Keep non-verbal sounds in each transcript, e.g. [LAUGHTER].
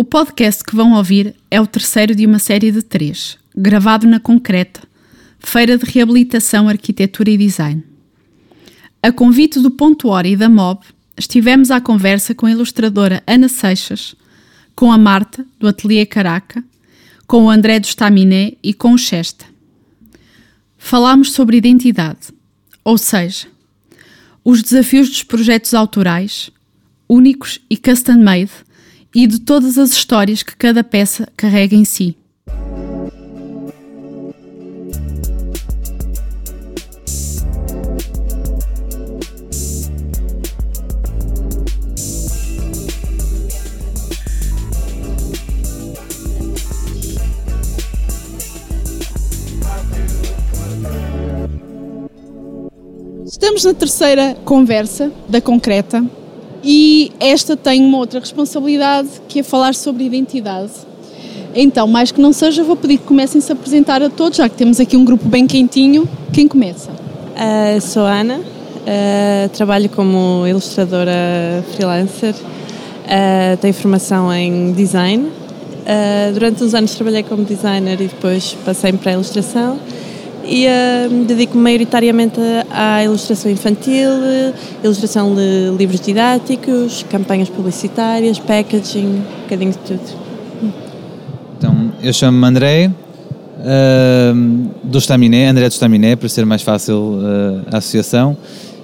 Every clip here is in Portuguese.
O podcast que vão ouvir é o terceiro de uma série de três, gravado na Concreta, Feira de Reabilitação, Arquitetura e Design. A convite do Ponto Hora e da MOB, estivemos à conversa com a ilustradora Ana Seixas, com a Marta, do Ateliê Caraca, com o André do Staminé e com o Chesta. Falámos sobre identidade, ou seja, os desafios dos projetos autorais, únicos e custom-made, e de todas as histórias que cada peça carrega em si. Estamos na terceira conversa da Concreta e esta tem uma outra responsabilidade que é falar sobre identidade. Então, mais que não seja, vou pedir que comecem-se a apresentar a todos, já que temos aqui um grupo bem quentinho. Quem começa? Uh, sou Ana, uh, trabalho como ilustradora freelancer, uh, tenho formação em design. durante uns anos trabalhei como designer e depois passei para a ilustração e uh, dedico-me maioritariamente à ilustração infantil, ilustração de livros didáticos, campanhas publicitárias, packaging, um bocadinho de tudo. Então, eu chamo-me André, uh, do Staminé, André do Staminé, para ser mais fácil uh, a associação,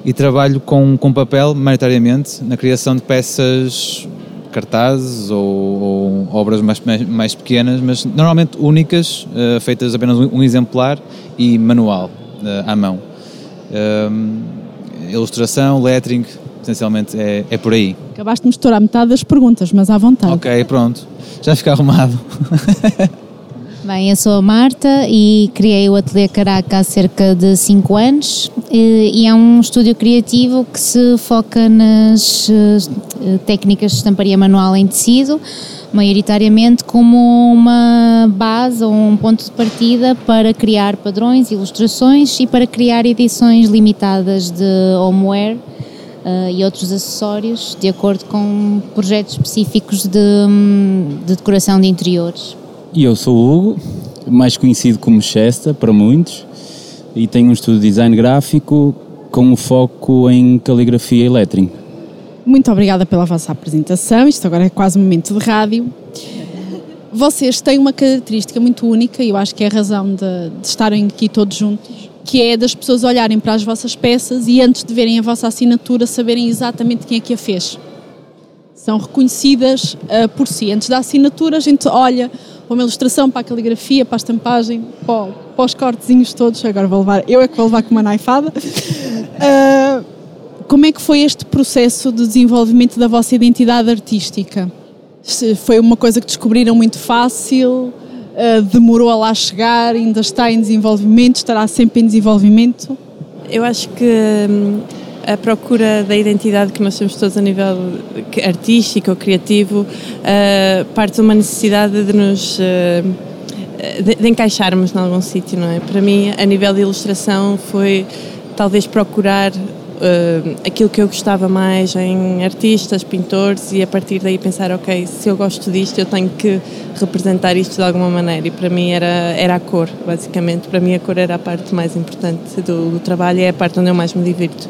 e trabalho com, com papel, maioritariamente, na criação de peças cartazes ou, ou obras mais, mais, mais, pequenas, mas normalmente únicas, uh, feitas apenas um, um, exemplar e manual, uh, à mão. Uh, ilustração, lettering, essencialmente é, é por aí. Acabaste de misturar metade das perguntas, mas à vontade. Ok, pronto. Já fica arrumado. [LAUGHS] Bem, eu sou a Marta e criei o Ateliê Caraca há cerca de 5 anos e é um estúdio criativo que se foca nas eh, técnicas de estamparia manual em tecido, maioritariamente como uma base ou um ponto de partida para criar padrões, ilustrações e para criar edições limitadas de homeware uh, e outros acessórios de acordo com projetos específicos de, hum, de decoração de interiores. E eu sou o Hugo, mais conhecido como Chesta para muitos, e tenho um estudo de design gráfico com o foco em caligrafia e lettering. Muito obrigada pela vossa apresentação. Isto agora é quase um momento de rádio. Vocês têm uma característica muito única e eu acho que é a razão de, de estarem aqui todos juntos, que é das pessoas olharem para as vossas peças e antes de verem a vossa assinatura saberem exatamente quem é que a fez. São reconhecidas uh, por si. Antes da assinatura a gente olha para uma ilustração, para a caligrafia, para a estampagem, para, para os cortezinhos todos. Agora vou levar, eu é que vou levar com uma naifada. Uh, [LAUGHS] como é que foi este processo de desenvolvimento da vossa identidade artística? Foi uma coisa que descobriram muito fácil? Uh, demorou a lá chegar? Ainda está em desenvolvimento? Estará sempre em desenvolvimento? Eu acho que hum, a procura da identidade que nós temos todos a nível artístico ou criativo uh, parte de uma necessidade de nos. Uh, de, de, encaixarmos em algum sítio, não é? Para mim, a nível de ilustração, foi talvez procurar uh, aquilo que eu gostava mais em artistas, pintores e a partir daí pensar, ok, se eu gosto disto eu tenho que representar isto de alguma maneira e para mim era, era a cor, basicamente. Para mim a cor era a parte mais importante do, do trabalho e é a parte onde eu mais me divirto.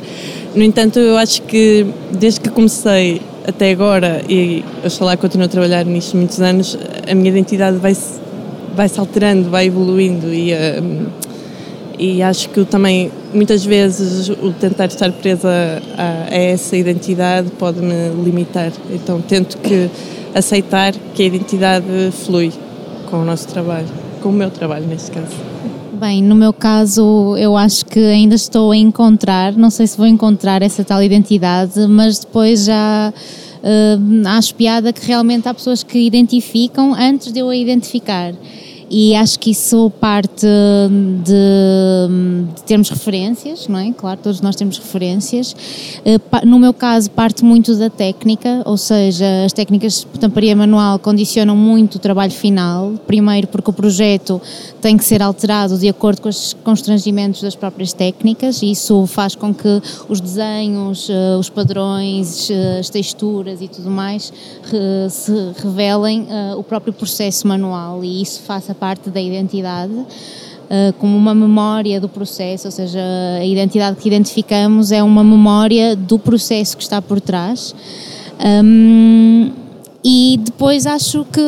No entanto, eu acho que desde que comecei até agora, e lá continuo a trabalhar nisto muitos anos, a minha identidade vai se, vai -se alterando, vai evoluindo e, um, e acho que também muitas vezes o tentar estar presa a, a essa identidade pode me limitar. Então tento que aceitar que a identidade flui com o nosso trabalho, com o meu trabalho neste caso. Bem, no meu caso, eu acho que ainda estou a encontrar, não sei se vou encontrar essa tal identidade, mas depois já uh, acho piada que realmente há pessoas que identificam antes de eu a identificar. E acho que isso parte de, de, termos referências, não é? Claro, todos nós temos referências. Eh, no meu caso, parte muito da técnica, ou seja, as técnicas de tamparia manual condicionam muito o trabalho final. Primeiro, porque o projeto tem que ser alterado de acordo com os constrangimentos das próprias técnicas, e isso faz com que os desenhos, eh, os padrões, eh, as texturas e tudo mais se revelem o próprio processo manual, e isso faça parte da identidade. Uh, como uma memória do processo, ou seja, a identidade que identificamos é uma memória do processo que está por trás. Um, e depois acho que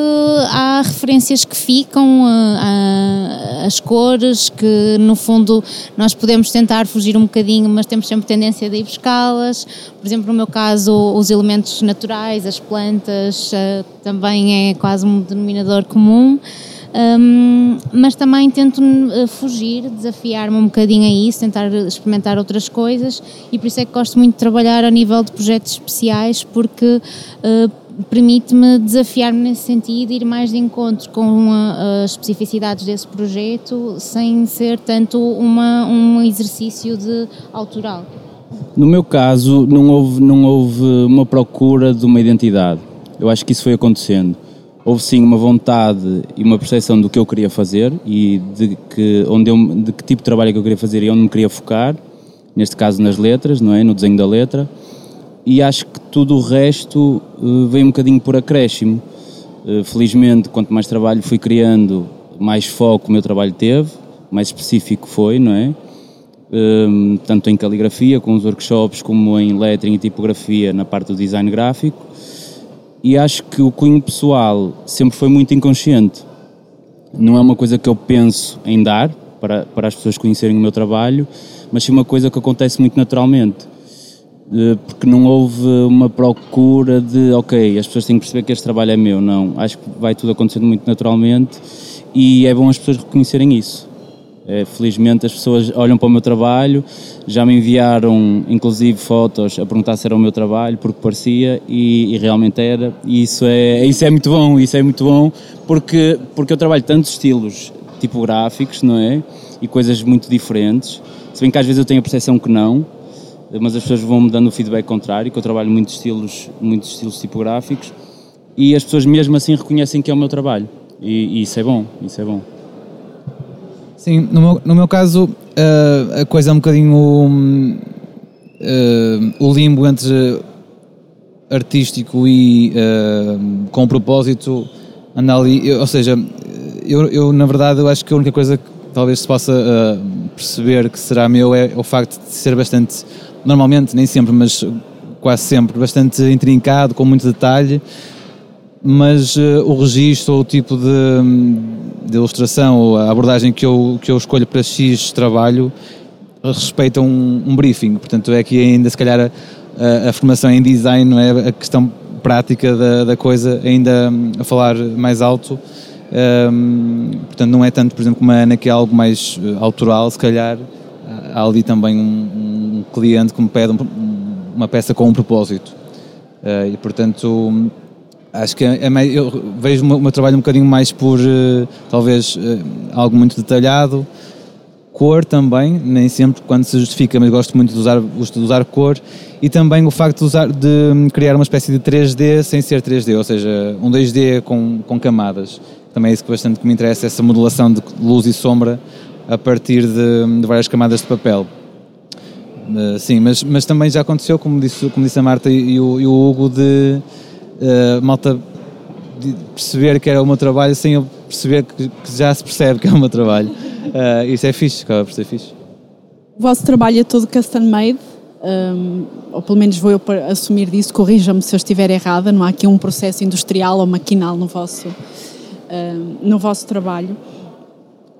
há referências que ficam, uh, uh, as cores, que no fundo nós podemos tentar fugir um bocadinho, mas temos sempre tendência de ir buscá-las. Por exemplo, no meu caso, os elementos naturais, as plantas, também é quase um denominador comum. Um, mas também tento uh, fugir, desafiar-me um bocadinho a isso, tentar experimentar outras coisas e por isso é que gosto muito de trabalhar a nível de projetos especiais porque uh, permite-me desafiar-me nesse sentido, ir mais de encontro com a, as especificidades desse projeto sem ser tanto uma, um exercício de autoral. No meu caso, não houve, não houve uma procura de uma identidade. Eu acho que isso foi acontecendo houve sim uma vontade e uma percepção do que eu queria fazer e de que, onde eu, de que tipo de trabalho é que eu queria fazer e onde me queria focar, neste caso nas letras, não é? no desenho da letra, e acho que tudo o resto uh, veio um bocadinho por acréscimo. Uh, felizmente, quanto mais trabalho fui criando, mais foco o meu trabalho teve, mais específico foi, não é? Um, tanto em caligrafia, com os workshops, como em lettering e tipografia na parte do design gráfico e acho que o cunho pessoal sempre foi muito inconsciente. Não é uma coisa que eu penso em dar para, para as pessoas conhecerem o meu trabalho, mas sim uma coisa que acontece muito naturalmente. Eh, porque não houve uma procura de, ok, as pessoas têm que perceber que este trabalho é meu. Não, acho que vai tudo acontecendo muito naturalmente e é bom as pessoas reconhecerem isso. É, felizmente as pessoas olham para o meu trabalho, já me enviaram inclusive fotos a perguntar se era o meu trabalho, porque parecia e, e, realmente era. E isso é, isso é muito bom, isso é muito bom porque, porque eu trabalho tantos estilos tipográficos, não é? E coisas muito diferentes. Se bem que às vezes eu tenho a percepção que não, mas as pessoas vão me dando o feedback contrário, que eu trabalho muitos estilos, muitos estilos tipográficos e as pessoas mesmo assim reconhecem que é o meu trabalho. E, e isso é bom, isso é bom. Sim, no meu, no meu caso, uh, a coisa é um bocadinho uh, o limbo entre artístico e uh, com propósito anda ali, ou seja, eu, eu, na verdade eu acho que a única coisa que talvez se possa perceber que será meu é o facto de ser bastante, normalmente, nem sempre, mas quase sempre, bastante intrincado, com muito detalhe, mas uh, o registro ou o tipo de, de, ilustração ou a abordagem que eu, que eu escolho para X trabalho respeita um, um briefing, portanto é que ainda se calhar a, a, formação em design, não é a questão prática da, da coisa ainda a falar mais alto, um, portanto não é tanto, por exemplo, como a Ana que é algo mais uh, autoral, se calhar. Há ali também um, um cliente que me pede uma peça com um propósito. Uh, e portanto acho que é, é eu vejo o meu trabalho um bocadinho mais por uh, talvez uh, algo muito detalhado cor também, nem sempre quando se justifica, mas gosto muito de usar, de usar cor e também o facto de, usar, de criar uma espécie de 3D sem ser 3D, ou seja, um 2D com, com camadas. Também é isso que bastante que me interessa, essa modulação de luz e sombra a partir de, de várias camadas de papel. Uh, sim, mas, mas também já aconteceu, como disse, como disse a Marta e, e, o, e o Hugo, de uh, malta perceber que era o meu trabalho sem eu perceber que, que já se percebe que é o meu trabalho. Uh, isso é fixe, acaba por ser fixe. O vosso trabalho é todo custom made, um, ehm, ou pelo menos vou eu assumir disso, corrija-me se eu estiver errada, não há aqui um processo industrial ou maquinal no vosso, ehm, no vosso trabalho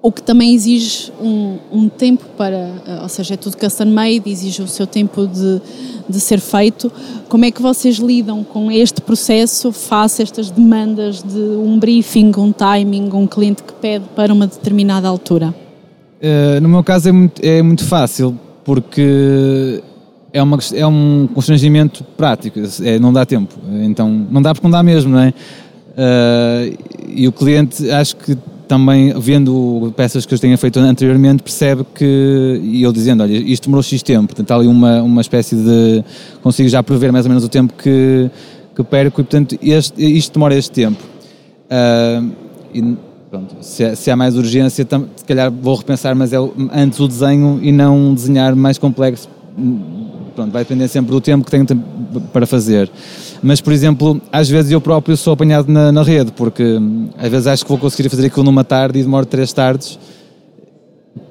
o que também exige um, um, tempo para, eh, ou seja, é tudo custom made, exige o seu tempo de, de ser feito. Como é que vocês lidam com este processo face a estas demandas de um briefing, um timing, um cliente que pede para uma determinada altura? Uh, no meu caso é muito, é muito fácil, porque é, uma, é um constrangimento prático, é, não dá tempo. Então, não dá porque não dá mesmo, não é? Uh, e o cliente, acho que também vendo peças que eu tenha feito anteriormente percebe que, e eu dizendo, olha, isto demorou X tempo, portanto há ali uma, uma espécie de, consigo já prever mais ou menos o tempo que, que perco e portanto este, isto demora este tempo. Uh, e, pronto, se, se, há mais urgência, tam, se calhar vou repensar, mas é antes o desenho e não desenhar mais complexo. Pronto, vai depender sempre do tempo que tenho para fazer. Mas, por exemplo, às vezes eu próprio sou apanhado na, na rede, porque hum, às vezes acho que vou conseguir fazer aquilo numa tarde e demoro três tardes,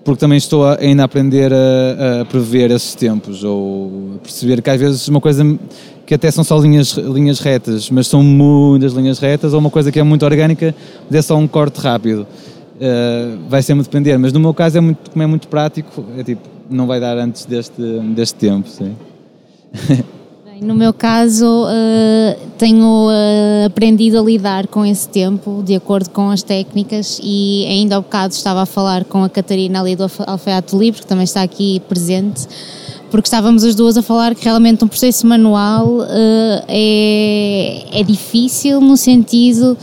porque também estou a, ainda a aprender a, a, prever esses tempos, ou a perceber que às vezes uma coisa que até são só linhas, linhas retas, mas são muitas linhas retas, ou uma coisa que é muito orgânica, mas é só um corte rápido. Uh, vai sempre depender, mas no meu caso é muito, como é muito prático, é tipo, não vai dar antes deste, deste tempo, sim. No meu caso, uh, tenho uh, aprendido a lidar com esse tempo de acordo com as técnicas e ainda há bocado estava a falar com a Catarina ali do Alfaiato Livre, que também está aqui presente, porque estávamos as duas a falar que realmente um processo manual é, é difícil no sentido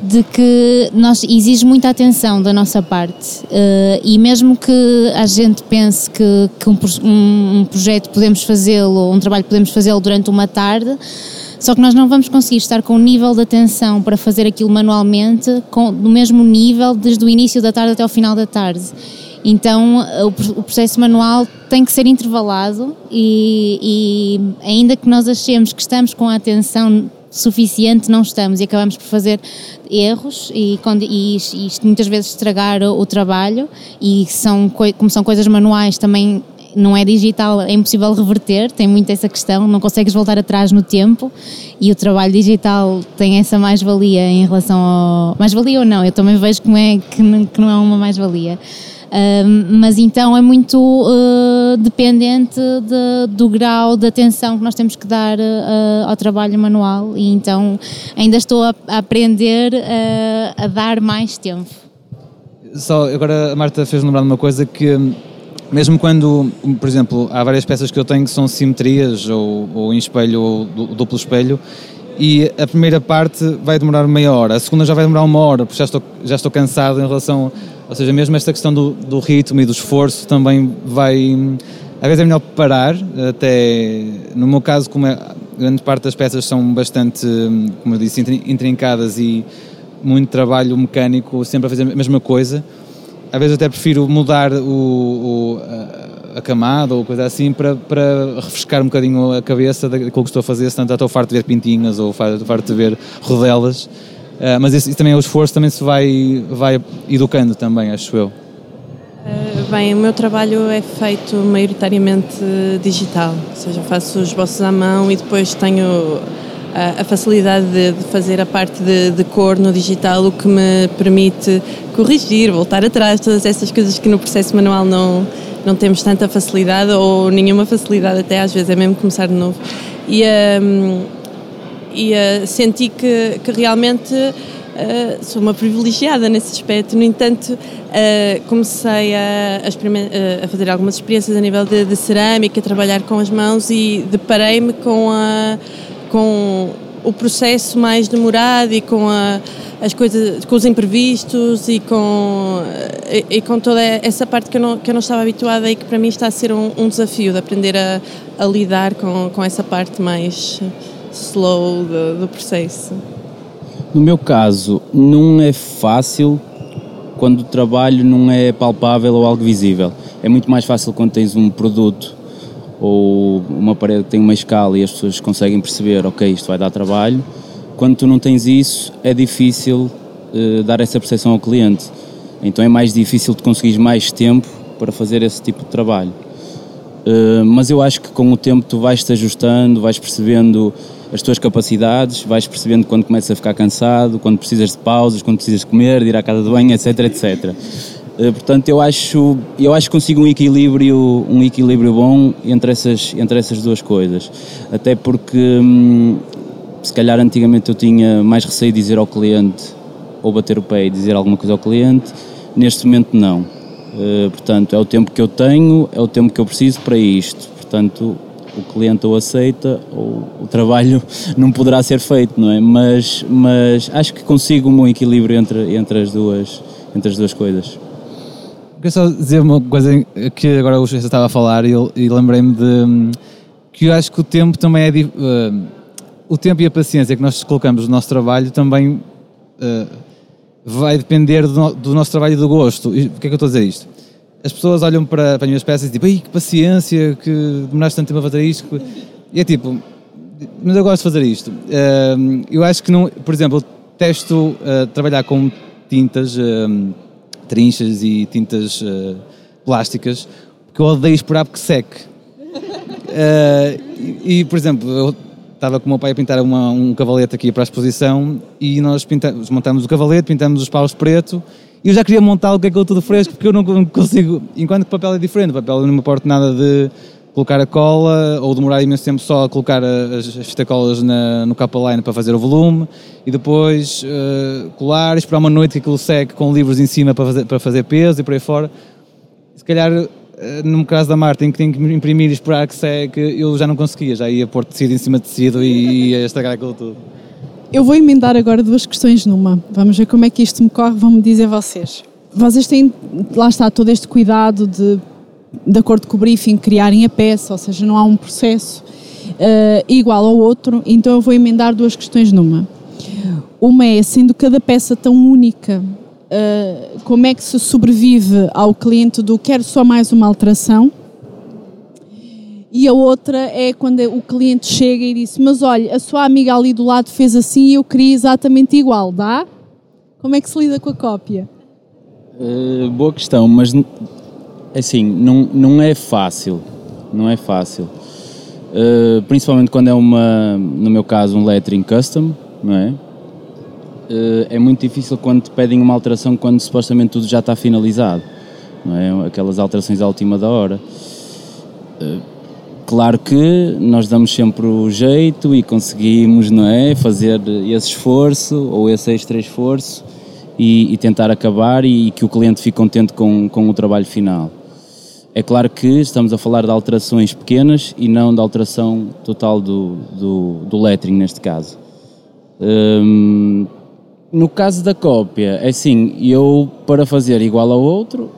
de que nós exige muita atenção da nossa parte uh, e mesmo que a gente pense que, que um, um, projeto podemos fazê-lo, um trabalho podemos fazê-lo durante uma tarde, só que nós não vamos conseguir estar com o nível de atenção para fazer aquilo manualmente com, no mesmo nível desde o início da tarde até o final da tarde. Então o, o processo manual tem que ser intervalado e, e ainda que nós achemos que estamos com a atenção suficiente não estamos. E acabamos por fazer erros e, e muitas vezes estragar o, o trabalho. E são, como são coisas manuais também não é digital, é impossível reverter, tem muito essa questão, não consegues voltar atrás no tempo. E o trabalho digital tem essa mais-valia em relação ao... Mais-valia ou não, eu também vejo como é, que, não, que não é uma mais-valia mas então é muito uh, dependente de, do grau de atenção que nós temos que dar uh, ao trabalho manual e então ainda estou a, a aprender uh, a dar mais tempo. Só agora a Marta fez lembrar uma coisa que mesmo quando, por exemplo, há várias peças que eu tenho que são simetrias ou, ou em espelho ou duplo espelho e a primeira parte vai demorar meia hora, a segunda já vai demorar uma hora, porque já estou, já estou cansado em relação ou seja, mesmo esta questão do, do ritmo e do esforço também vai. Às vezes é melhor parar, até no meu caso, como é, grande parte das peças são bastante, como eu disse, intrincadas e muito trabalho mecânico, sempre a fazer a mesma coisa. Às vezes até prefiro mudar o, o a, a, camada ou coisa assim para, para refrescar um bocadinho a cabeça daquilo que estou a fazer, senão já estou farto de ver pintinhas ou farto de ver rodelas Uh, mas isso, também é o esforço, também se vai, vai educando também, acho eu. Uh, bem, o meu trabalho é feito maioritariamente digital, ou seja, faço os esboços à mão e depois tenho a facilidade de, de, fazer a parte de, de, cor no digital, o que me permite corrigir, voltar atrás, todas essas coisas que no processo manual não, não temos tanta facilidade ou nenhuma facilidade, até às vezes é mesmo começar de novo. E, um, e uh, senti que, que realmente uh, sou uma privilegiada nesse aspecto. No entanto, uh, comecei a, a, a, fazer algumas experiências a nível de, de, cerâmica, a trabalhar com as mãos e deparei-me com, a, com o processo mais demorado e com a, as coisas, com os imprevistos e com, e, e, com toda essa parte que eu, não, que eu não estava habituada e que para mim está a ser um, um desafio de aprender a, a lidar com, com essa parte mais slow do, do processo? No meu caso, não é fácil quando o trabalho não é palpável ou algo visível. É muito mais fácil quando tens um produto ou uma parede tem uma escala e as pessoas conseguem perceber, ok, isto vai dar trabalho. Quando tu não tens isso, é difícil uh, dar essa percepção ao cliente. Então é mais difícil de conseguir mais tempo para fazer esse tipo de trabalho. Uh, mas eu acho que com o tempo tu vais-te ajustando, vais percebendo as tuas capacidades, vais percebendo quando começas a ficar cansado, quando precisas de pausas, quando precisas de comer, de ir à casa de banho, etc, etc. Eh, portanto, eu acho, eu acho que consigo um equilíbrio, um equilíbrio bom entre essas, entre essas duas coisas. Até porque, hum, se calhar antigamente eu tinha mais receio de dizer ao cliente ou bater o pé e dizer alguma coisa ao cliente, neste momento não. Uh, portanto, é o tempo que eu tenho, é o tempo que eu preciso para isto. Portanto, o cliente ou aceita ou o trabalho [LAUGHS] não poderá ser feito, não é? Mas, mas acho que consigo um bom equilíbrio entre, entre, as, duas, entre as duas coisas. Queria só dizer uma coisa que agora o José estava a falar e, e lembrei-me de hum, que eu acho que o tempo também é. Uh, o tempo e a paciência que nós colocamos no nosso trabalho também uh, vai depender do, no, do, nosso trabalho e do gosto. E porquê é que eu estou a dizer isto? As pessoas olham para, para as minhas peças e dizem, que paciência, que demoraste tanto tempo a fazer isto. E é tipo, mas eu gosto de fazer isto. Uh, eu acho que, não, por exemplo, testo trabalhar com tintas, trinchas e tintas uh, plásticas, porque eu odeio esperar porque seque. [LAUGHS] E, e, por exemplo, eu estava com o meu pai a pintar uma, um cavalete aqui para a exposição e nós pintamos, montamos o cavalete, pintamos os paus preto e eu já queria montar o que é tudo fresco porque eu não consigo, enquanto que papel é diferente, papel não me importa nada de colocar a cola ou demorar imenso tempo só a colocar as, as fitacolas na, no capa line para fazer o volume e depois uh, colar, esperar uma noite que aquilo seque com livros em cima para fazer, para fazer peso e por aí fora. Se calhar, uh, no caso da Marta, em que tenho que imprimir e esperar que seque, eu já não conseguia, já ia pôr tecido em cima de tecido e [LAUGHS] ia estragar aquilo tudo. Eu vou emendar agora duas questões numa. Vamos ver como é que isto me corre, vão-me dizer vocês. Vocês têm, lá está, todo este cuidado de de acordo com o briefing, criarem a peça, ou seja, não há um processo uh, igual ao outro, então eu vou emendar duas questões numa. Uma é, sendo cada peça tão única, uh, como é que se sobrevive ao cliente do quero só mais uma alteração? E a outra é quando o cliente chega e diz: Mas olha, a sua amiga ali do lado fez assim e eu queria exatamente igual, dá? Como é que se lida com a cópia? Uh, boa questão, mas assim, não, não é fácil, não é fácil. Uh, principalmente quando é uma, no meu caso, um lettering custom, não é? Uh, é muito difícil quando te pedem uma alteração quando supostamente tudo já está finalizado, não é? Aquelas alterações à última da hora. Uh, claro que nós damos sempre o jeito e conseguimos, não é? Fazer esse esforço ou esse extra esforço e, e tentar acabar e, e que o cliente fique contente com, com o trabalho final. É claro que estamos a falar de alterações pequenas e não de alteração total do, do, do lettering, neste caso. Hum, no caso da cópia, é assim, eu para fazer igual ao outro,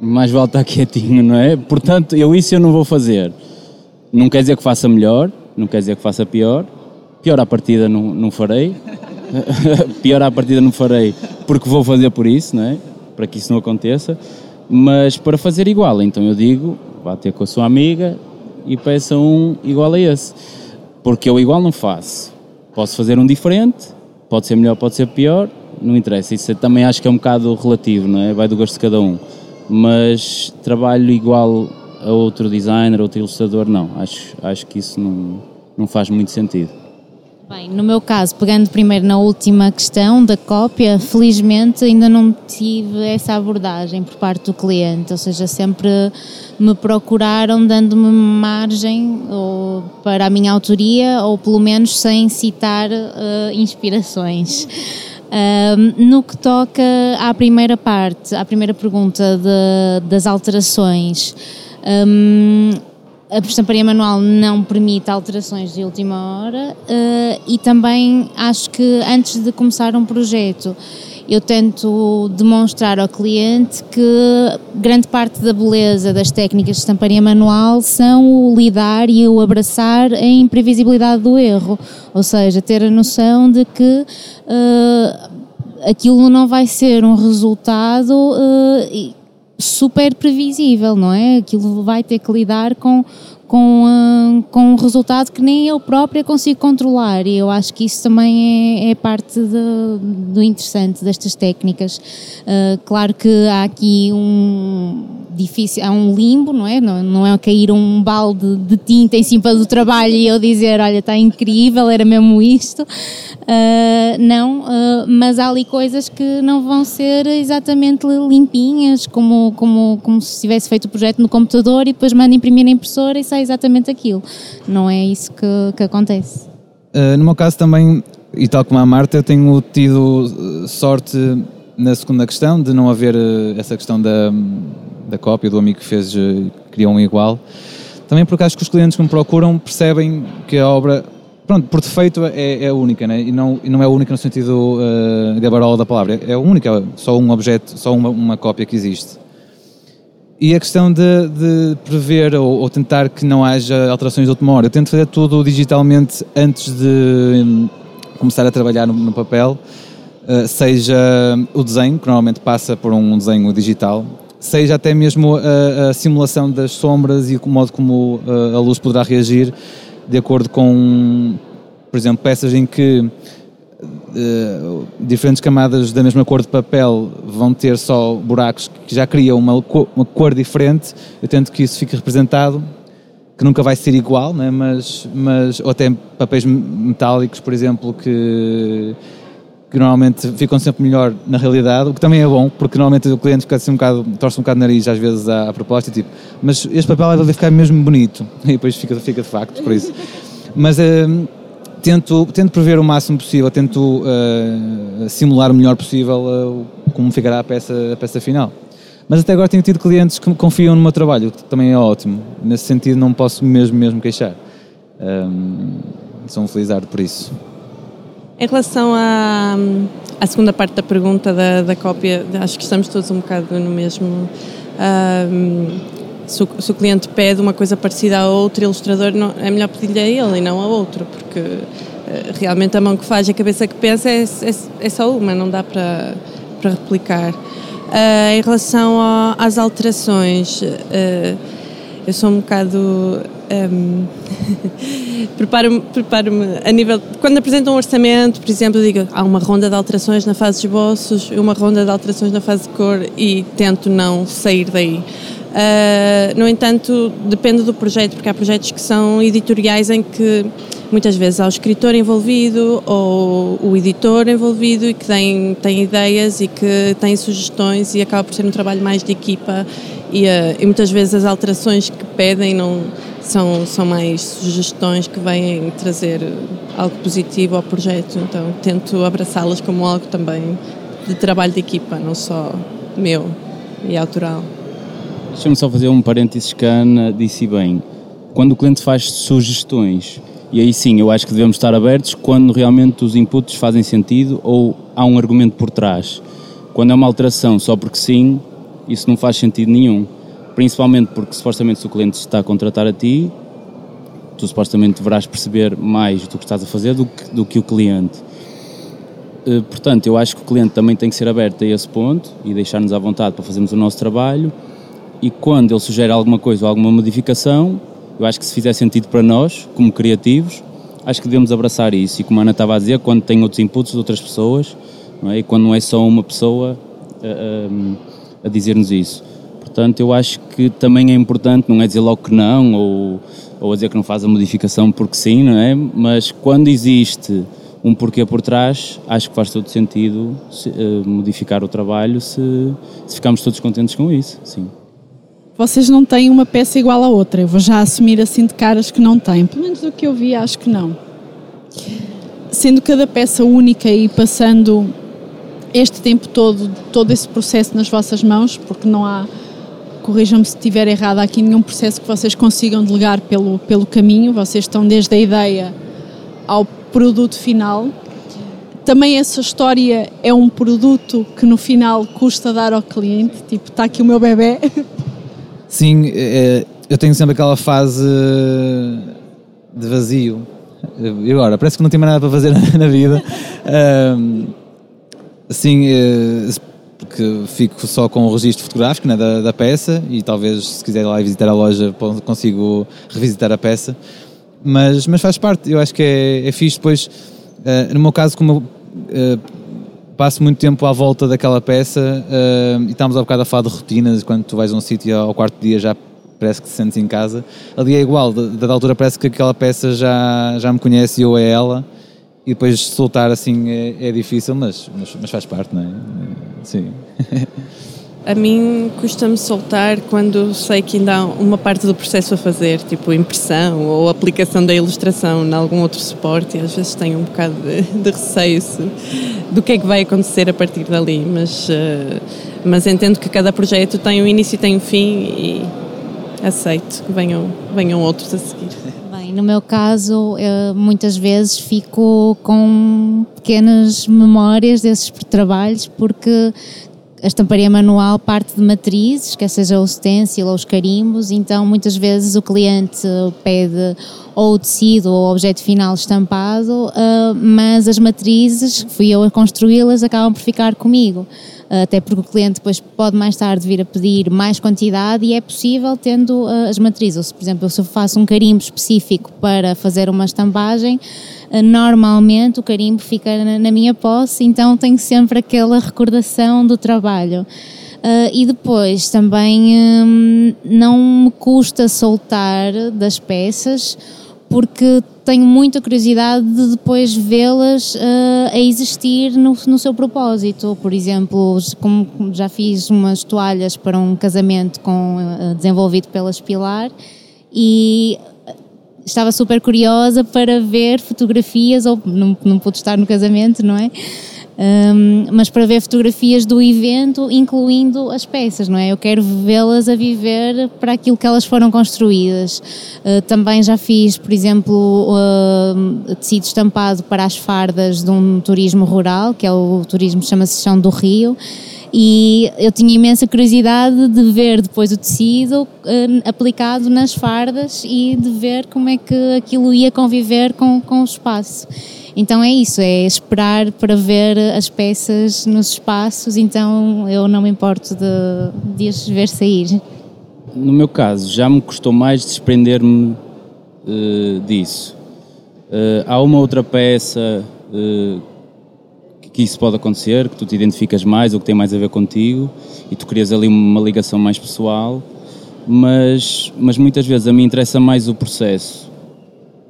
mais vale estar [LAUGHS] quietinho, não é? Portanto, eu isso eu não vou fazer. Não quer dizer que faça melhor, não quer dizer que faça pior. Pior à partida não, não farei. [LAUGHS] pior à partida não farei porque vou fazer por isso, não é? Para que isso não aconteça mas para fazer igual, então eu digo, vá ter com a sua amiga e peça um igual a esse. Porque eu igual não faço. Posso fazer um diferente, pode ser melhor, pode ser pior, não interessa. Isso também acho que é um bocado relativo, não é? Vai do gosto de cada um. Mas trabalho igual a outro designer, outro ilustrador, não. Acho, acho que isso não, não faz muito sentido. Bem, no meu caso, pegando primeiro na última questão da cópia, felizmente ainda não tive essa abordagem por parte do cliente, ou seja, sempre me procuraram dando-me margem ou, para a minha autoria ou pelo menos sem citar uh, inspirações. Uh, no que toca à primeira parte, à primeira pergunta de, das alterações, um, a estamparia manual não permite alterações de última hora uh, e também acho que antes de começar um projeto eu tento demonstrar ao cliente que grande parte da beleza das técnicas de estamparia manual são o lidar e o abraçar a imprevisibilidade do erro, ou seja, ter a noção de que uh, aquilo não vai ser um resultado uh, super previsível, não é? Aquilo vai ter que lidar com, com, uh, com um resultado que nem eu própria consigo controlar e eu acho que isso também é, é parte de, do interessante destas técnicas. Uh, claro que há aqui um difícil, há um limbo, não é? Não, não é cair um balde de tinta em cima do trabalho e eu dizer, olha, está incrível, era mesmo isto. Uh, não, mas há ali coisas que não vão ser exatamente limpinhas, como, como, como se tivesse feito o projeto no computador e depois manda imprimir na impressora e sai exatamente aquilo. Não é isso que, que acontece. Uh, no meu caso também, e tal como a Marta, eu tenho tido eh, sorte na segunda questão de não haver eh, essa questão da, da cópia do amigo que fez, criou um igual. Também porque acho que os clientes que me procuram percebem que a obra pronto, por defeito é, é única, né? e, não, e não é única no sentido uh, gabarola da palavra, é única, é só um objeto, só uma, uma cópia que existe. E a questão de, de prever ou, ou, tentar que não haja alterações de última hora. Eu tento fazer tudo digitalmente antes de hum, começar a trabalhar no, no papel, uh, seja o desenho, que normalmente passa por um desenho digital, seja até mesmo a, a simulação das sombras e o modo como uh, a luz poderá reagir de acordo com, por exemplo, peças em que Uh, diferentes camadas da mesma cor de papel vão ter só buracos que já criam uma, uma cor diferente, eu tento que isso fique representado, que nunca vai ser igual, né? mas, mas, ou até papéis metálicos, por exemplo, que, que normalmente ficam sempre melhor na realidade, o que também é bom, porque normalmente o cliente fica assim um bocado, torce um bocado o nariz às vezes à, à proposta, tipo, mas este papel vai ficar mesmo bonito, [LAUGHS] e depois fica, fica de facto, por isso. Mas... Uh, tento, tento prever o máximo possível, tento uh, simular o melhor possível uh, como ficará a peça, a peça final. Mas até agora tenho tido clientes que confiam no meu trabalho, que também é ótimo. Nesse sentido não posso mesmo, mesmo queixar. Um, sou um felizardo por isso. Em relação à, à segunda parte da pergunta da, da cópia, acho que estamos todos um bocado no mesmo. Se o, se o, cliente pede uma coisa parecida a outro ilustrador, não, é melhor pedir-lhe a ele e não a outro, porque uh, realmente a mão que faz a cabeça que pensa é, é, é só uma, não dá para, para replicar. Uh, em relação a, às alterações, uh, eu sou um bocado. Um, [LAUGHS] preparo-me preparo a nível. Quando apresento um orçamento, por exemplo, digo há uma ronda de alterações na fase de esboços, uma ronda de alterações na fase de cor e tento não sair daí. Uh, no entanto, depende do projeto, porque há projetos que são editoriais em que muitas vezes há o escritor envolvido ou o editor envolvido e que tem, tem ideias e que tem sugestões e acaba por ser um trabalho mais de equipa e, uh, e muitas vezes as alterações que pedem não são, são mais sugestões que vêm trazer algo positivo ao projeto, então tento abraçá-las como algo também de trabalho de equipa, não só meu e autoral. Deixa-me só fazer um parênteses que a Ana disse bem. Quando o cliente faz sugestões, e aí sim eu acho que devemos estar abertos quando realmente os inputs fazem sentido ou há um argumento por trás. Quando é uma alteração só porque sim, isso não faz sentido nenhum. Principalmente porque supostamente se o cliente está a contratar a ti, tu supostamente deverás perceber mais do que estás a fazer do que, do que o cliente. Eh, portanto, eu acho que o cliente também tem que ser aberto a esse ponto e deixar-nos à vontade para fazermos o nosso trabalho e quando ele sugere alguma coisa ou alguma modificação, eu acho que se fizer sentido para nós, como criativos, acho que devemos abraçar isso. E como a Ana estava a dizer, quando tem outros inputs de outras pessoas, não é? e quando não é só uma pessoa a, a, a dizer-nos isso. Portanto, eu acho que também é importante, não é dizer logo que não, ou, ou dizer que não faz a modificação porque sim, não é? Mas quando existe um porquê por trás, acho que faz todo sentido se, uh, modificar o trabalho se, se ficarmos todos contentes com isso, sim vocês não têm uma peça igual à outra. Eu vou já assumir assim de caras que não têm. Pelo menos do que eu vi, acho que não. Sendo cada peça única e passando este tempo todo, todo esse processo nas vossas mãos, porque não há, corrijam-me se estiver errado, aqui nenhum processo que vocês consigam delegar pelo, pelo caminho, vocês estão desde a ideia ao produto final. Também essa história é um produto que no final custa dar ao cliente, tipo, está aqui o meu bebê, [LAUGHS] Sim, é, eu tenho sempre aquela fase de vazio. E agora? Parece que não tenho mais nada para fazer [LAUGHS] na vida. Um, assim, porque fico só com o registro fotográfico né, da, da, peça e talvez se quiser ir lá visitar a loja consigo revisitar a peça. Mas, mas faz parte, eu acho que é, é fixe. Depois, uh, no meu caso, como eu, uh, passo muito tempo à volta daquela peça uh, e estamos há bocado a falar de rotinas, quando tu vais a um sítio ao quarto dia já parece que te sentes em casa. Ali é igual, da altura parece que aquela peça já, já me conhece e eu é ela e depois soltar assim é, é difícil, mas, mas, mas, faz parte, não é? Sim. [LAUGHS] A mim custa-me soltar quando sei que ainda há uma parte do processo a fazer, tipo impressão ou aplicação da ilustração em algum outro suporte, e às vezes tenho um bocado de, de receio do que é que vai acontecer a partir dali, mas, uh, mas entendo que cada projeto tem um início e tem um fim e aceito que venham, venham outros a seguir. Bem, no meu caso, muitas vezes fico com pequenas memórias desses trabalhos, porque a estamparia manual parte de matrizes, quer seja o stencil ou os carimbos, então muitas vezes o cliente pede ou o tecido ou o objeto final estampado, uh, mas as matrizes, fui eu a construí-las, acabam por ficar comigo. Até porque o cliente depois pode mais tarde vir a pedir mais quantidade e é possível tendo uh, as matrizes. Ou se, por exemplo, se eu faço um carimbo específico para fazer uma estampagem, normalmente o carimbo fica na, na minha posse, então tenho sempre aquela recordação do trabalho. Uh, e depois também um, não me custa soltar das peças porque tenho muita curiosidade de depois vê-las uh, a existir no, no seu propósito. Por exemplo, como já fiz umas toalhas para um casamento com, uh, desenvolvido pelas Pilar e estava super curiosa para ver fotografias, ou não, não pude estar no casamento, não é? Um, mas para ver fotografias do evento, incluindo as peças, não é? Eu quero vê-las a viver para aquilo que elas foram construídas. Uh, também já fiz, por exemplo, uh, tecido estampado para as fardas de um turismo rural, que é o turismo chama-se Chão do Rio e eu tinha imensa curiosidade de ver depois o tecido uh, aplicado nas fardas e de ver como é que aquilo ia conviver com, com o espaço. Então é isso, é esperar para ver as peças nos espaços, então eu não me importo de, de as ver sair. No meu caso, já me custou mais desprender-me uh, disso. Uh, há uma outra peça uh, que isso pode acontecer, que tu te identificas mais ou que tem mais a ver contigo e tu crias ali uma ligação mais pessoal, mas, mas muitas vezes a mim interessa mais o processo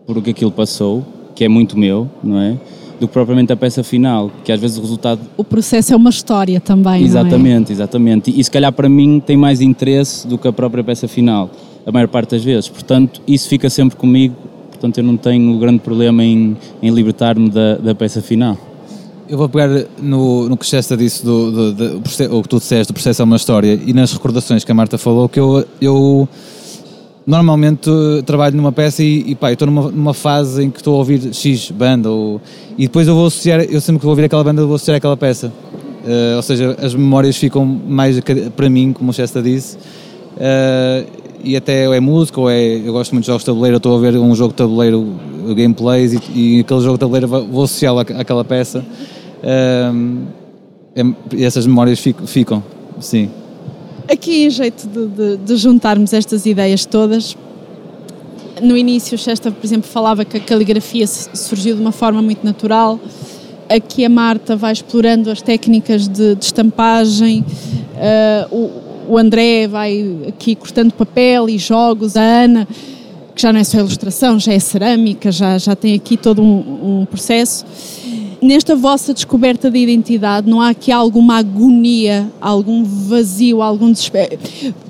por o que aquilo passou, que é muito meu, não é? Do que propriamente a peça final, que às vezes o resultado. O processo é uma história também. Exatamente, é? exatamente. E se calhar para mim tem mais interesse do que a própria peça final, a maior parte das vezes. Portanto, isso fica sempre comigo, portanto eu não tenho grande problema em, em libertar-me da, da peça final. Eu vou pegar no, no que Chesta disse, do, do, do, do, o que tu disseste, do processo é uma história, e nas recordações que a Marta falou, que eu, eu normalmente trabalho numa peça e, e pá, estou numa, numa, fase em que estou a ouvir X banda, ou, e depois eu vou associar, eu sempre que vou ouvir aquela banda, vou associar aquela peça. Uh, ou seja, as memórias ficam mais para mim, como o Chesta disse, uh, e até é música, ou é, eu gosto muito de jogos de tabuleiro, estou a ver um jogo de tabuleiro, gameplays, e, e aquele jogo de tabuleiro vou associá-lo àquela peça é, essas memórias ficam, sim. Aqui, em jeito de, de, de, juntarmos estas ideias todas, no início, o Chesta, por exemplo, falava que a caligrafia surgiu de uma forma muito natural. Aqui a Marta vai explorando as técnicas de, de estampagem, uh, o, o André vai aqui cortando papel e jogos, a Ana, que já não é só ilustração, já é cerâmica, já, já tem aqui todo um, um processo nesta vossa descoberta de identidade, não há aqui alguma agonia, algum vazio, algum desespero?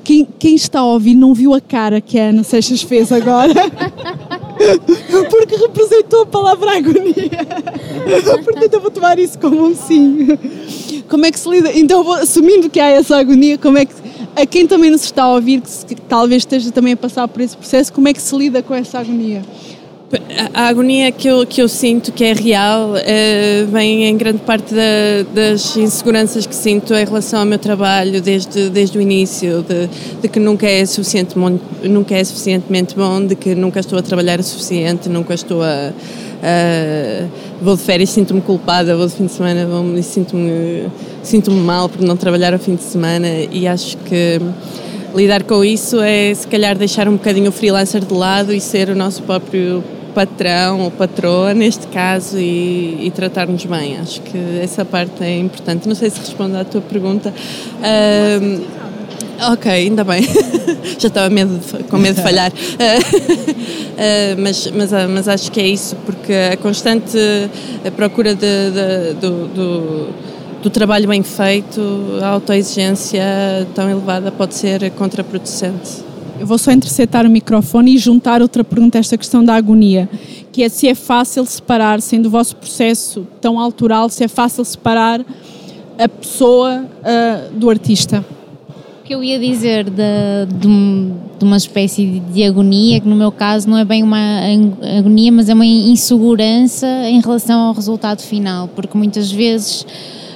Quem, quem está a ouvir não viu a cara que a Ana Seixas fez agora? [LAUGHS] Porque representou a palavra agonia. [LAUGHS] Portanto, eu vou tomar isso como um sim. Como é que se lida? Então, vou, assumindo que há essa agonia, como é que a quem também nos está a ouvir, que, que talvez esteja também a passar por esse processo, como é que se lida com essa agonia? A agonia que eu, que eu sinto que é real uh, vem em grande parte da, das inseguranças que sinto em relação ao meu trabalho desde, desde o início, de, de que nunca é, suficiente, nunca é suficientemente bom, de que nunca estou a trabalhar o suficiente, nunca estou a. vou de férias, sinto-me culpada, vou de fim de semana, vou, sinto-me sinto mal por não trabalhar ao fim de semana e acho que lidar com isso é se calhar deixar um bocadinho o freelancer de lado e ser o nosso próprio patrão ou patroa, neste caso, e, e tratar-nos bem. Acho que essa parte é importante. Não sei se responde à tua pergunta. Ok, ainda bem. [LAUGHS] Já estava medo de, com medo de falhar. Uh, [LAUGHS] [LAUGHS] mas, mas, ah, mas acho que é isso, porque a constante procura de, de, do, do, do, trabalho bem feito, a autoexigência tão elevada pode ser contraproducente. Eu vou só interceptar o microfone e juntar outra pergunta a esta questão da agonia, que é se é fácil separar, sendo o vosso processo tão autoral, se é fácil separar a pessoa uh, do artista. que eu ia dizer de, de, de, uma espécie de agonia, que no meu caso não é bem uma agonia, mas é uma insegurança em relação ao resultado final, porque muitas vezes,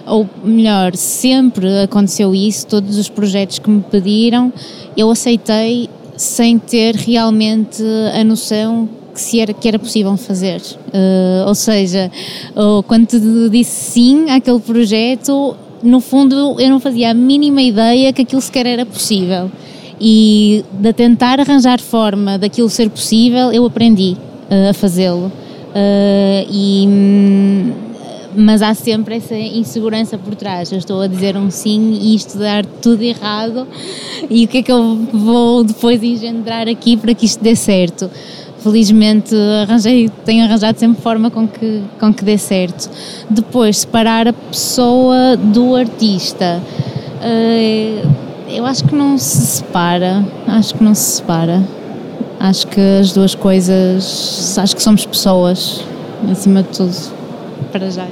ou melhor, sempre aconteceu isso, todos os projetos que me pediram, eu aceitei sem ter realmente a noção que, se era, que era possível fazer. Uh, ou seja, uh, quando disse sim àquele projeto, no fundo eu não fazia a mínima ideia que aquilo sequer era possível. E de tentar arranjar forma daquilo ser possível, eu aprendi uh, a fazê-lo. Uh, e, hum, mas há sempre essa insegurança por trás. Eu estou a dizer um sim e isto dar tudo errado, e o que é que eu vou depois engendrar aqui para que isto dê certo? felizmente arranjei, tenho arranjado sempre forma com que, com que dê certo. Depois, separar a pessoa do artista. Uh, eu acho que não se separa, acho que não se separa. Acho que as duas coisas, acho que somos pessoas, acima de tudo, para já.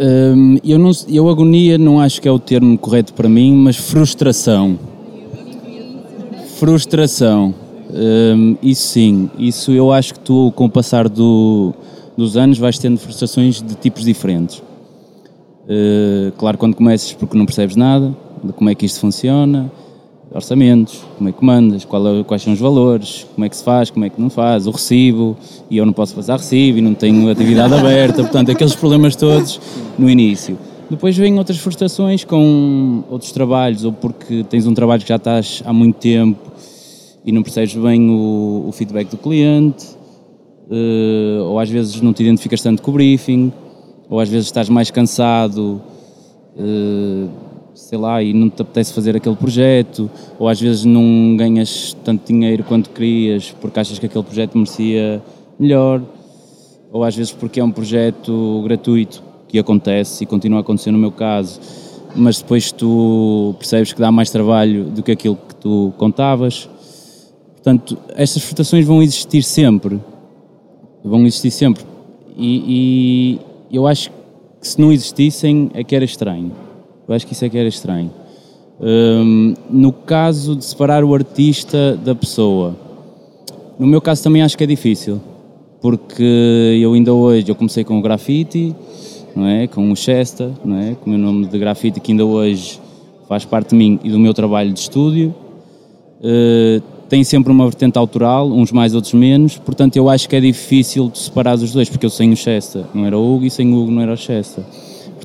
Um, eu, não, eu agonia não acho que é o termo correto para mim, mas frustração. Frustração um, isso sim, isso eu acho que tu, com o passar do, dos anos, vais tendo frustrações de tipos diferentes. Uh, claro, quando começas porque não percebes nada de como é que isto funciona, orçamentos, como é que mandas, é, quais são os valores, como é que se faz, como é que não faz, o recibo, e eu não posso fazer recibo e não tenho [LAUGHS] atividade aberta, portanto, aqueles problemas todos no início. Depois vêm outras frustrações com outros trabalhos, ou porque tens um trabalho que já estás há muito tempo e não percebes bem o, o feedback do cliente, uh, ou às vezes não te identificas tanto com o briefing, ou às vezes estás mais cansado, uh, sei lá, e não te apetece fazer aquele projeto, ou às vezes não ganhas tanto dinheiro quanto querias porque achas que aquele projeto merecia melhor, ou às vezes porque é um projeto gratuito que acontece e continua a acontecer no meu caso, mas depois tu percebes que dá mais trabalho do que aquilo que tu contavas. Portanto, estas frustrações vão existir sempre. Vão existir sempre. E, e, eu acho que se não existissem é que era estranho. Eu acho que isso é que era estranho. Um, no caso de separar o artista da pessoa, no meu caso também acho que é difícil. Porque eu ainda hoje, eu comecei com o grafite, não é? com o Chesta, não é? com o meu nome de grafite que ainda hoje faz parte de mim e do meu trabalho de estúdio. Uh, tem sempre uma vertente autoral, uns mais, outros menos, portanto eu acho que é difícil de separar os dois, porque eu sem o Chesta não era o Hugo e sem o Hugo não era o Chesta.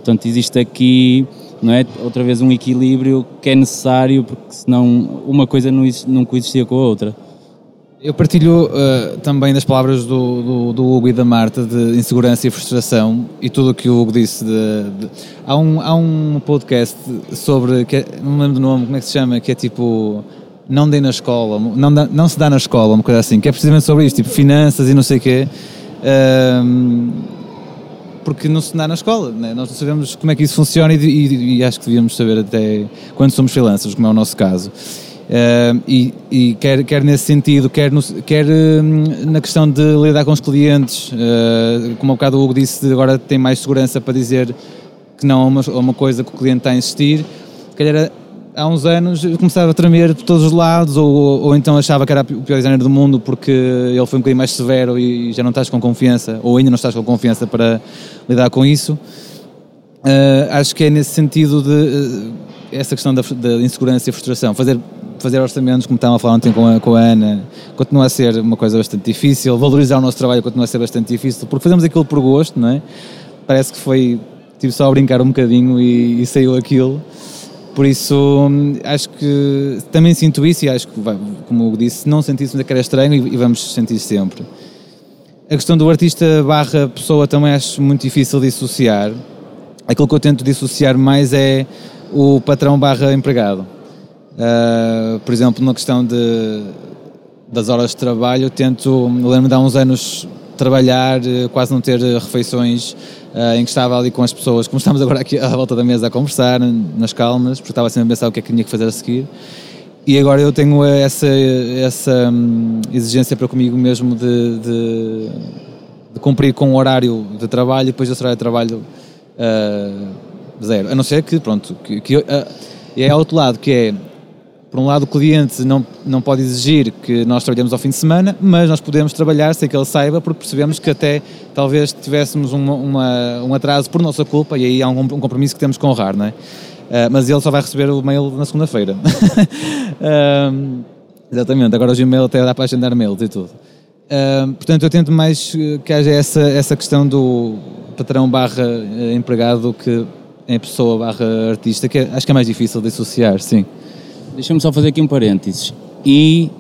Portanto, existe aqui, não é, outra vez um equilíbrio que é necessário, porque senão uma coisa não, não coexistia com a outra. Eu partilho uh, também das palavras do, do, do, Hugo e da Marta de insegurança e frustração e tudo o que o Hugo disse. De, de, há, um, há um podcast sobre, que é, não me lembro do nome, como é que se chama, que é tipo não dei na escola, não, não se dá na escola, uma coisa assim, que é precisamente sobre isto, tipo finanças e não sei o quê, um, porque não se dá na escola, né? nós não sabemos como é que isso funciona e, e, e, acho que devíamos saber até quando somos freelancers, como é o nosso caso. Uh, e, e quer, quer nesse sentido, quer, no, quer uh, na questão de lidar com os clientes, uh, como há bocado o Hugo disse, agora tem mais segurança para dizer que não a uma, uma coisa que o cliente está a insistir, calhar há uns anos eu começava a tremer por todos os lados, ou, ou então achava que era o pior designer do mundo porque ele foi um bocadinho mais severo e já não estás com confiança, ou ainda não estás com confiança para lidar com isso. Uh, acho que é nesse sentido de uh, essa questão da, da, insegurança e frustração. Fazer, fazer orçamentos, como estava a falar ontem com a, com a Ana, continua a ser uma coisa bastante difícil. Valorizar o nosso trabalho continua a ser bastante difícil, porque fazemos aquilo por gosto, não é? Parece que foi, tive só a brincar um bocadinho e, e saiu aquilo. Por isso, acho que também sinto isso e acho que, como eu disse, não senti isso que era estranho e vamos sentir sempre. A questão do artista barra pessoa também acho muito difícil dissociar. Aquilo que eu tento dissociar mais é o patrão barra empregado. Uh, por exemplo, na questão de, das horas de trabalho, tento, lembro-me de há uns anos trabalhar, eh, quase não ter refeições, uh, em que estava ali com as pessoas, como estamos agora aqui à volta da mesa a conversar, nas calmas, porque estava sempre a pensar o que é que tinha que fazer a seguir. E agora eu tenho essa, essa hum, exigência para comigo mesmo de, de, de, cumprir com o horário de trabalho e depois desse horário de trabalho uh, zero. A não ser que, pronto, que, que uh, é outro lado, que é por um lado, o cliente não, não pode exigir que nós trabalhemos ao fim de semana, mas nós podemos trabalhar sem que ele saiba, porque percebemos que até talvez tivéssemos uma, uma, um atraso por nossa culpa e aí há um, um compromisso que temos que honrar, não é? Uh, mas ele só vai receber o mail na segunda-feira. uh, [LAUGHS] exatamente, agora o Gmail até dá para agendar mails e tudo. Uh, portanto, eu tento mais que haja essa, essa questão do patrão barra empregado que é pessoa barra artista, que é, acho que é mais difícil de associar, sim. Deixa-me só fazer aqui um parênteses. E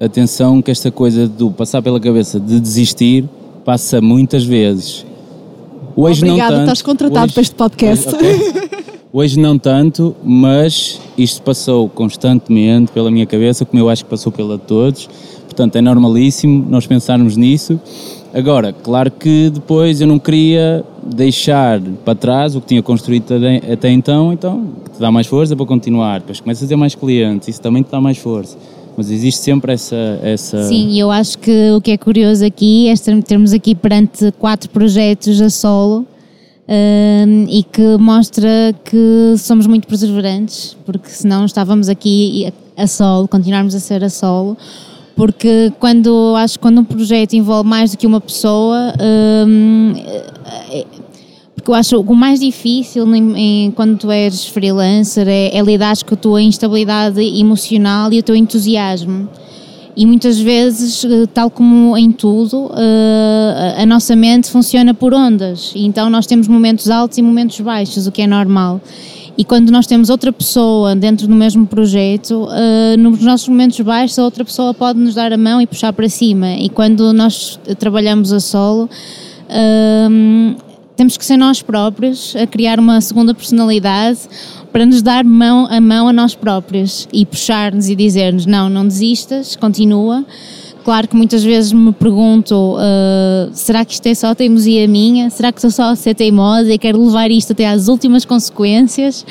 atenção que esta coisa do passar pela cabeça de desistir passa muitas vezes. Hoje Obrigada, não tanto, estás contratado hoje, para este podcast. Hoje, okay. [LAUGHS] hoje não tanto, mas isto passou constantemente pela minha cabeça, como eu acho que passou pela de todos. Portanto, é normalíssimo nós pensarmos nisso. Agora, claro que depois eu não queria deixar para trás o que tinha construído até então, então te dá mais força para continuar. Depois começas a ter mais clientes, isso também te dá mais força. Mas existe sempre essa, essa. Sim, eu acho que o que é curioso aqui é termos aqui perante quatro projetos a solo um, e que mostra que somos muito perseverantes, porque senão estávamos aqui a solo, continuarmos a ser a solo porque quando acho quando um projeto envolve mais do que uma pessoa um, é, porque eu acho o mais difícil em, em, quando tu és freelancer é, é lidar com a tua instabilidade emocional e o teu entusiasmo. E muitas vezes, eh, tal como em tudo, eh, a nossa mente funciona por ondas. Então nós temos momentos altos e momentos baixos, o que é normal. E quando nós temos outra pessoa dentro do mesmo projeto, uh, nos nossos momentos baixos, a outra pessoa pode nos dar a mão e puxar para cima. E quando nós trabalhamos a solo, uh, temos que ser nós próprios a criar uma segunda personalidade para nos dar mão a mão a nós próprios e puxar-nos e dizer-nos: não, não desistas, continua. Claro que muitas vezes me pergunto: uh, será que isto é só teimosia minha? Será que estou só a ser teimosa e quero levar isto até às últimas consequências?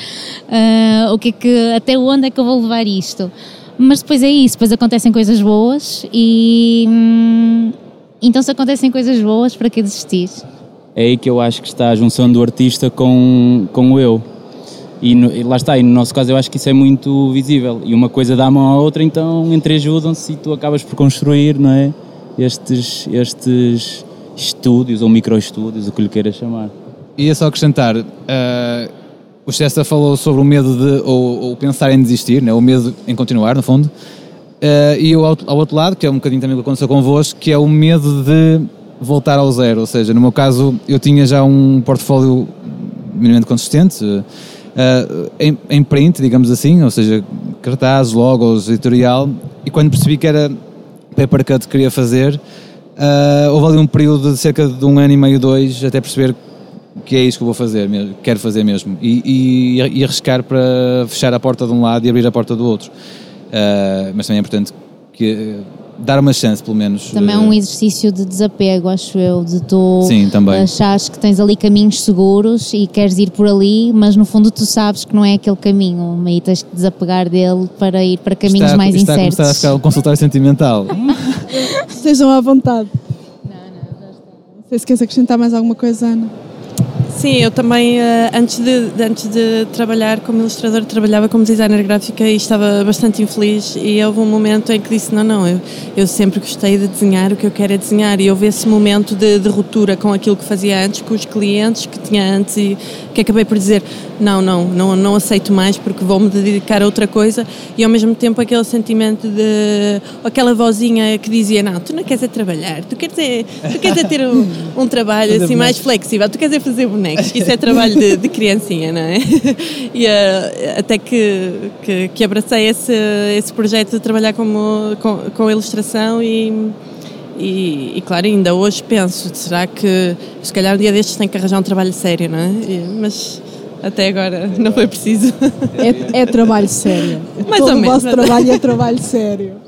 Uh, o que é que, até onde é que eu vou levar isto? Mas depois é isso, depois acontecem coisas boas e. Hum, então, se acontecem coisas boas, para que desistir? É aí que eu acho que está a junção do artista com, com o eu e, no, e, lá está, e no nosso caso eu acho que isso é muito visível. E uma coisa dá mão à outra, então entre ajudam-se e tu acabas por construir, não é? Estes, estes estúdios ou microestúdios, o que lhe queiras chamar. Ia só acrescentar, uh, o Chester falou sobre o medo de, ou, ou, pensar em desistir, né? o medo em continuar, no fundo. Uh, e ao, ao outro lado, que é um bocadinho também o que aconteceu convosco, que é o medo de voltar ao zero. Ou seja, no meu caso, eu tinha já um portfólio minimamente consistente, uh, em, em, print, digamos assim, ou seja, cartazes, logos, editorial, e quando percebi que era paper cut que queria fazer, uh, houve ali um período de cerca de um ano e meio, dois, até perceber que é isso que eu vou fazer, quero fazer mesmo, e, e, e arriscar para fechar a porta de um lado e abrir a porta do outro. Uh, mas também é importante que dar uma chance, pelo menos. Também é um eh, exercício de desapego, acho eu, de tu Sim, também. achares que tens ali caminhos seguros e queres ir por ali, mas no fundo tu sabes que não é aquele caminho, aí tens que desapegar dele para ir para caminhos está, mais está incertos. Está a ficar um consultório sentimental. [LAUGHS] Estejam à vontade. Não, não, já está. Não sei se queres acrescentar mais alguma coisa, Ana. Sim, eu também, eh, antes de, antes de trabalhar como ilustrador, trabalhava como designer gráfica e estava bastante infeliz. E houve um momento em que disse: Não, não, eu, eu sempre gostei de desenhar, o que eu quero é desenhar. E houve esse momento de, de ruptura com aquilo que fazia antes, com os clientes que tinha antes, e que acabei por dizer: Não, não, não, não aceito mais porque vou-me dedicar a outra coisa. E ao mesmo tempo, aquele sentimento de. aquela vozinha que dizia: Não, tu não queres é trabalhar, tu queres é, tu queres é ter um, um trabalho [LAUGHS] assim mais flexível, tu queres é fazer bonecos que isso é trabalho de, de criancinha, não é? [LAUGHS] E uh, até que, que, que, abracei esse, esse projeto de trabalhar como, com, com ilustração e, e, e, claro, ainda hoje penso, será que se calhar um dia destes tem que arranjar um trabalho sério, não é? E, mas até agora não foi preciso. É, é trabalho sério. [LAUGHS] Mais Todo ou menos. O vosso trabalho é trabalho sério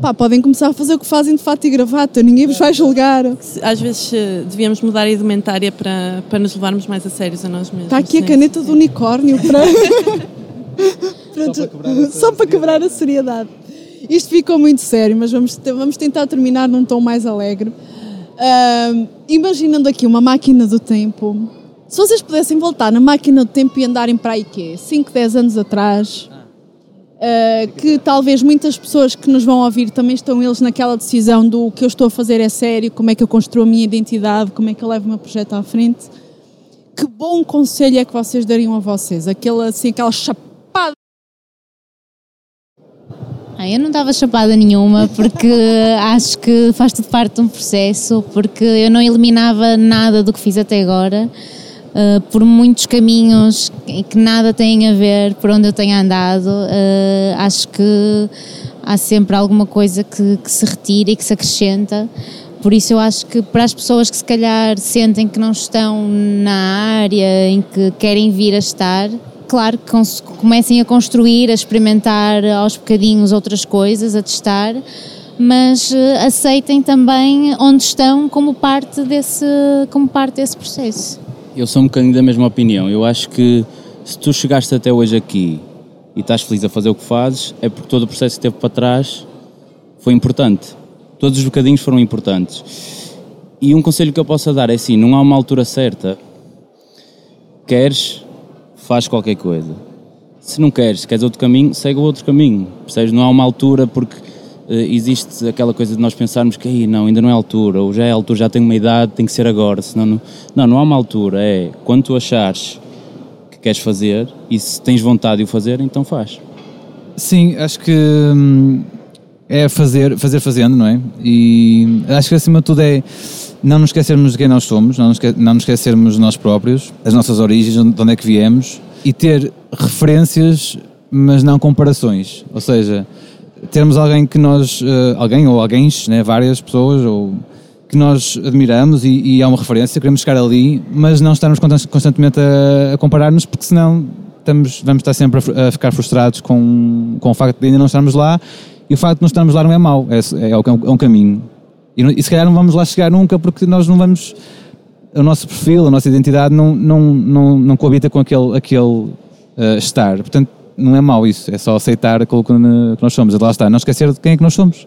pá, podem começar a fazer o que fazem de fato e gravata, ninguém vos vai julgar. Às vezes eh, devíamos mudar a indumentária para, para nos levarmos mais a sérios a nós mesmos. Está aqui a caneta do unicórnio para... [LAUGHS] [LAUGHS] só, para só para quebrar a seriedade. Isto ficou muito sério, mas vamos, vamos tentar terminar num tom mais alegre. Uh, imaginando aqui uma máquina do tempo, se vocês pudessem voltar na máquina do tempo e andarem para aí quê? 5, 10 anos atrás, Uh, que talvez muitas pessoas que nos vão ouvir também estão eles naquela decisão do que eu estou a fazer é sério, como é que eu construo a minha identidade, como é que eu levo o meu projeto à frente. Que bom conselho é que vocês dariam a vocês? Aquela, assim, aquela chapada. Ah, eu não dava chapada nenhuma porque [LAUGHS] acho que faz tudo parte de um processo, porque eu não eliminava nada do que fiz até agora uh, por muitos caminhos que nada têm a ver por onde eu tenho andado. Uh, acho que há sempre alguma coisa que, que se retira e que se acrescenta. Por isso eu acho que para as pessoas que se calhar sentem que não estão na área em que querem vir a estar, claro que comecem a construir, a experimentar aos bocadinhos outras coisas, a testar, mas uh, aceitem também onde estão como parte desse, como parte desse processo. Eu sou um bocadinho da mesma opinião. Eu acho que se tu chegaste até hoje aqui e estás feliz a fazer o que fazes, é porque todo o processo que teve para trás foi importante. Todos os bocadinhos foram importantes. E um conselho que eu possa dar é assim: não há uma altura certa. Queres, faz qualquer coisa. Se não queres, queres outro caminho, segue o outro caminho. Percebes? Não há uma altura porque existe aquela coisa de nós pensarmos que não, ainda não é altura, ou já é altura, já tenho uma idade, tem que ser agora, senão não, não, não há uma altura, é quando tu achares que queres fazer e se tens vontade de o fazer, então faz. Sim, acho que hum, é fazer, fazer fazendo, não é? E acho que acima de tudo é não nos esquecermos de quem nós somos, não nos, não nos esquecermos de nós próprios, as nossas origens, de onde é que viemos e ter referências, mas não comparações. Ou seja, termos alguém que nós, uh, alguém ou alguém, né, várias pessoas, ou que nós admiramos e, e é uma referência, queremos chegar ali, mas não estarmos constantemente a, a comparar-nos, porque senão estamos, vamos estar sempre a, a, ficar frustrados com, com o facto de ainda não estarmos lá, e o facto de não estarmos lá não é mau, é, é, é um caminho. E, e se calhar não vamos lá chegar nunca, porque nós não vamos. O nosso perfil, a nossa identidade não, não, não, não coabita com aquele, aquele uh, estar. Portanto, não é mau isso, é só aceitar aquilo que nós somos. Lá está, não esquecer de quem é que nós somos.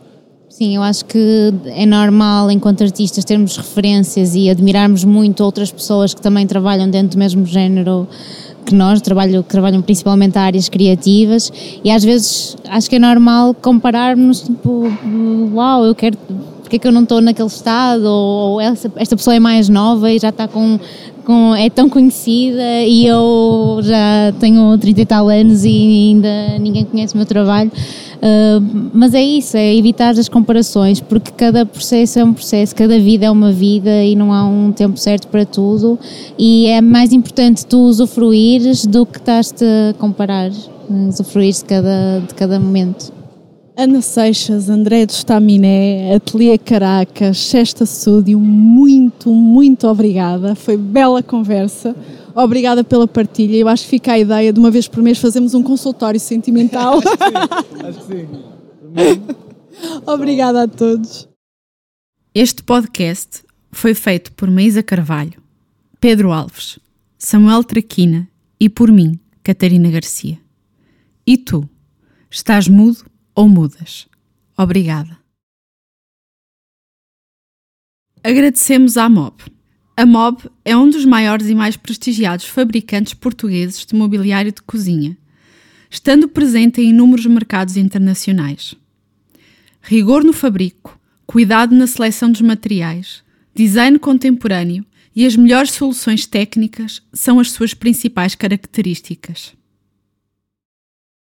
Sim, eu acho que é normal, enquanto artistas, termos referências e admirarmos muito outras pessoas que também trabalham dentro do mesmo género que nós, trabalham, que trabalham principalmente áreas criativas, e às vezes acho que é normal compararmos, tipo, uau, eu quero porque é que eu não estou naquele estado, ou, ou essa, esta pessoa é mais nova e já está com, com, é tão conhecida e eu já tenho 30 e tal anos e ainda ninguém conhece o meu trabalho. Uh, mas é isso, é evitar as comparações, porque cada processo é um processo, cada vida é uma vida e não há um tempo certo para tudo. E é mais importante tu usufruires do que estás-te a comparar, usufruir de cada, de cada momento. Ana Seixas, André do Staminé, Ateliê Caracas, Sexta Súdio, muito, muito obrigada. Foi bela conversa. Obrigada pela partilha. Eu acho que fica a ideia de uma vez por mês fazermos um consultório sentimental. [LAUGHS] acho que sim. obrigada a todos. Este podcast foi feito por Maísa Carvalho, Pedro Alves, Samuel Traquina e por mim, Catarina Garcia. E tu, estás mudo? Ou mudas. Obrigada. Agradecemos à MOB. A MOB é um dos maiores e mais prestigiados fabricantes portugueses de mobiliário de cozinha, estando presente em inúmeros mercados internacionais. Rigor no fabrico, cuidado na seleção dos materiais, design contemporâneo e as melhores soluções técnicas são as suas principais características.